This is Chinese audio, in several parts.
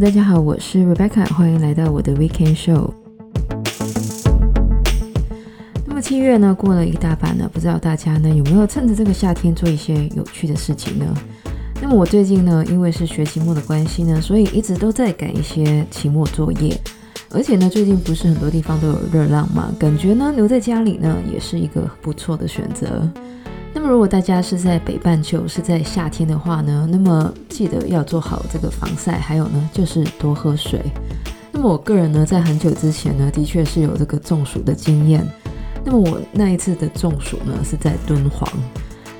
大家好，我是 Rebecca，欢迎来到我的 Weekend Show。那么七月呢，过了一大半了，不知道大家呢有没有趁着这个夏天做一些有趣的事情呢？那么我最近呢，因为是学期末的关系呢，所以一直都在赶一些期末作业，而且呢，最近不是很多地方都有热浪嘛，感觉呢留在家里呢也是一个不错的选择。那么，如果大家是在北半球，是在夏天的话呢，那么记得要做好这个防晒，还有呢，就是多喝水。那么，我个人呢，在很久之前呢，的确是有这个中暑的经验。那么，我那一次的中暑呢，是在敦煌，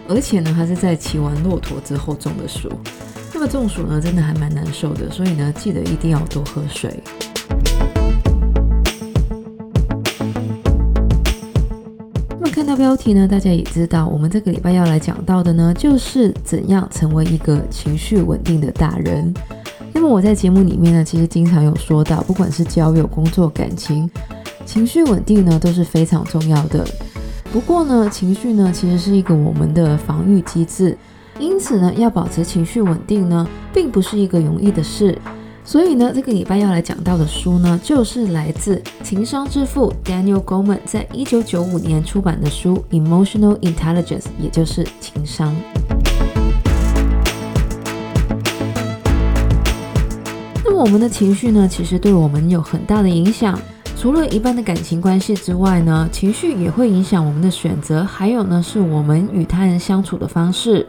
而且呢，还是在骑完骆驼之后中的暑。那么，中暑呢，真的还蛮难受的，所以呢，记得一定要多喝水。标题呢，大家也知道，我们这个礼拜要来讲到的呢，就是怎样成为一个情绪稳定的大人。那么我在节目里面呢，其实经常有说到，不管是交友、工作、感情，情绪稳定呢都是非常重要的。不过呢，情绪呢其实是一个我们的防御机制，因此呢，要保持情绪稳定呢，并不是一个容易的事。所以呢，这个礼拜要来讲到的书呢，就是来自情商之父 Daniel Goleman 在一九九五年出版的书《Emotional Intelligence》，也就是情商。那么，我们的情绪呢，其实对我们有很大的影响。除了一般的感情关系之外呢，情绪也会影响我们的选择，还有呢，是我们与他人相处的方式。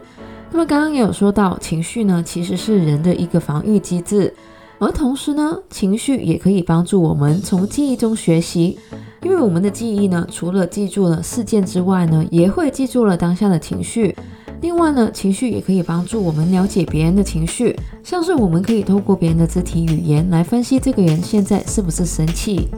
那么，刚刚也有说到，情绪呢，其实是人的一个防御机制。而同时呢，情绪也可以帮助我们从记忆中学习，因为我们的记忆呢，除了记住了事件之外呢，也会记住了当下的情绪。另外呢，情绪也可以帮助我们了解别人的情绪，像是我们可以透过别人的肢体语言来分析这个人现在是不是生气。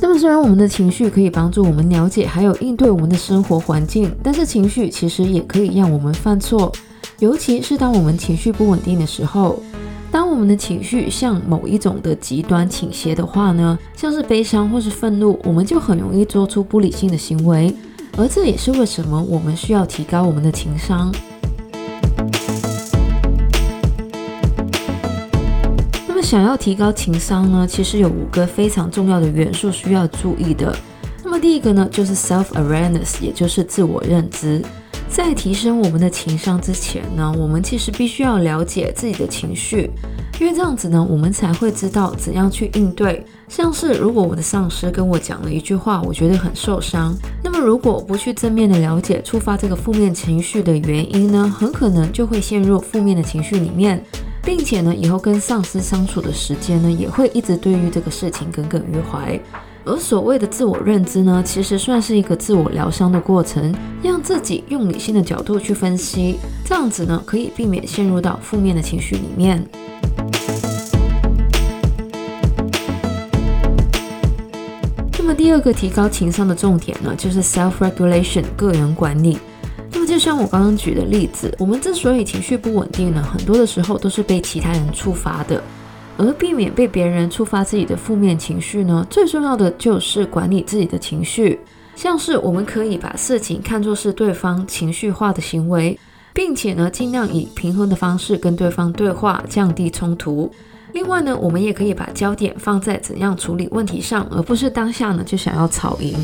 那么，虽然我们的情绪可以帮助我们了解还有应对我们的生活环境，但是情绪其实也可以让我们犯错。尤其是当我们情绪不稳定的时候，当我们的情绪向某一种的极端倾斜的话呢，像是悲伤或是愤怒，我们就很容易做出不理性的行为。而这也是为什么我们需要提高我们的情商。那么，想要提高情商呢，其实有五个非常重要的元素需要注意的。那么，第一个呢，就是 self-awareness，也就是自我认知。在提升我们的情商之前呢，我们其实必须要了解自己的情绪，因为这样子呢，我们才会知道怎样去应对。像是如果我的上司跟我讲了一句话，我觉得很受伤，那么如果不去正面的了解触发这个负面情绪的原因呢，很可能就会陷入负面的情绪里面，并且呢，以后跟上司相处的时间呢，也会一直对于这个事情耿耿于怀。而所谓的自我认知呢，其实算是一个自我疗伤的过程，让自己用理性的角度去分析，这样子呢，可以避免陷入到负面的情绪里面。那么第二个提高情商的重点呢，就是 self-regulation 个人管理。那么就像我刚刚举的例子，我们之所以情绪不稳定呢，很多的时候都是被其他人触发的。而避免被别人触发自己的负面情绪呢，最重要的就是管理自己的情绪。像是我们可以把事情看作是对方情绪化的行为，并且呢，尽量以平衡的方式跟对方对话，降低冲突。另外呢，我们也可以把焦点放在怎样处理问题上，而不是当下呢就想要吵赢。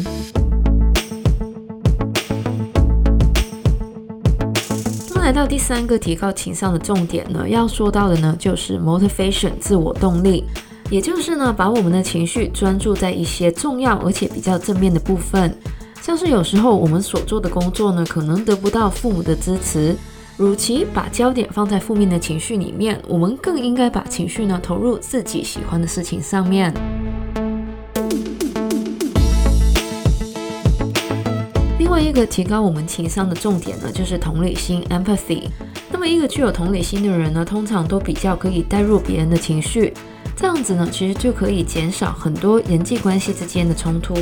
到第三个提高情商的重点呢，要说到的呢就是 motivation 自我动力，也就是呢把我们的情绪专注在一些重要而且比较正面的部分，像是有时候我们所做的工作呢可能得不到父母的支持，与其把焦点放在负面的情绪里面，我们更应该把情绪呢投入自己喜欢的事情上面。一个提高我们情商的重点呢，就是同理心 （empathy）。那么，一个具有同理心的人呢，通常都比较可以带入别人的情绪，这样子呢，其实就可以减少很多人际关系之间的冲突。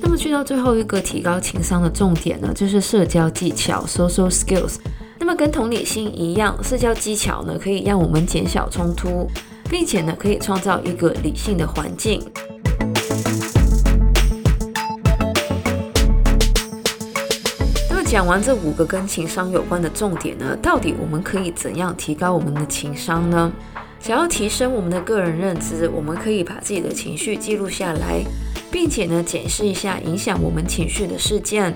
那么，去到最后一个提高情商的重点呢，就是社交技巧 （social skills）。那么，跟同理心一样，社交技巧呢，可以让我们减小冲突，并且呢，可以创造一个理性的环境。讲完这五个跟情商有关的重点呢，到底我们可以怎样提高我们的情商呢？想要提升我们的个人认知，我们可以把自己的情绪记录下来，并且呢，检视一下影响我们情绪的事件。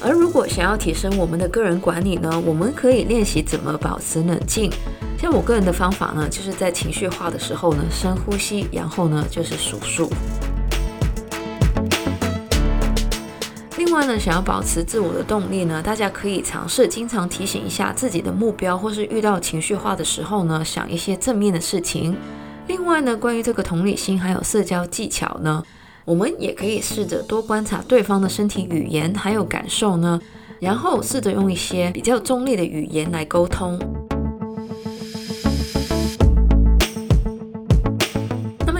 而如果想要提升我们的个人管理呢，我们可以练习怎么保持冷静。像我个人的方法呢，就是在情绪化的时候呢，深呼吸，然后呢，就是数数。另外呢，想要保持自我的动力呢，大家可以尝试经常提醒一下自己的目标，或是遇到情绪化的时候呢，想一些正面的事情。另外呢，关于这个同理心还有社交技巧呢，我们也可以试着多观察对方的身体语言还有感受呢，然后试着用一些比较中立的语言来沟通。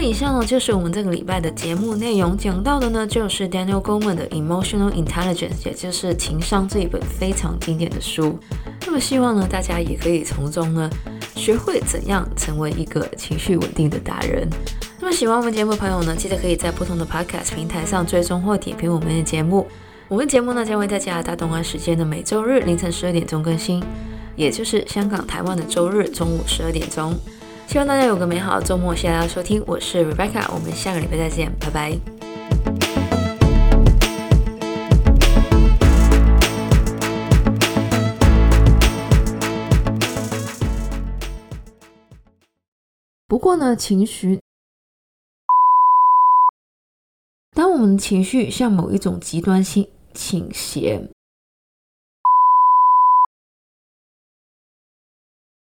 以上呢，就是我们这个礼拜的节目内容，讲到的呢就是 Daniel Goleman 的 Emotional Intelligence，也就是情商这一本非常经典的书。那么希望呢，大家也可以从中呢学会怎样成为一个情绪稳定的达人。那么喜欢我们节目的朋友呢，记得可以在不同的 Podcast 平台上追踪或点评我们的节目。我们节目呢将会在加拿大东岸时间的每周日凌晨十二点钟更新，也就是香港、台湾的周日中午十二点钟。希望大家有个美好的周末，谢谢大家收听，我是 Rebecca，我们下个礼拜再见，拜拜。不过呢，情绪。当我们的情绪向某一种极端性倾斜，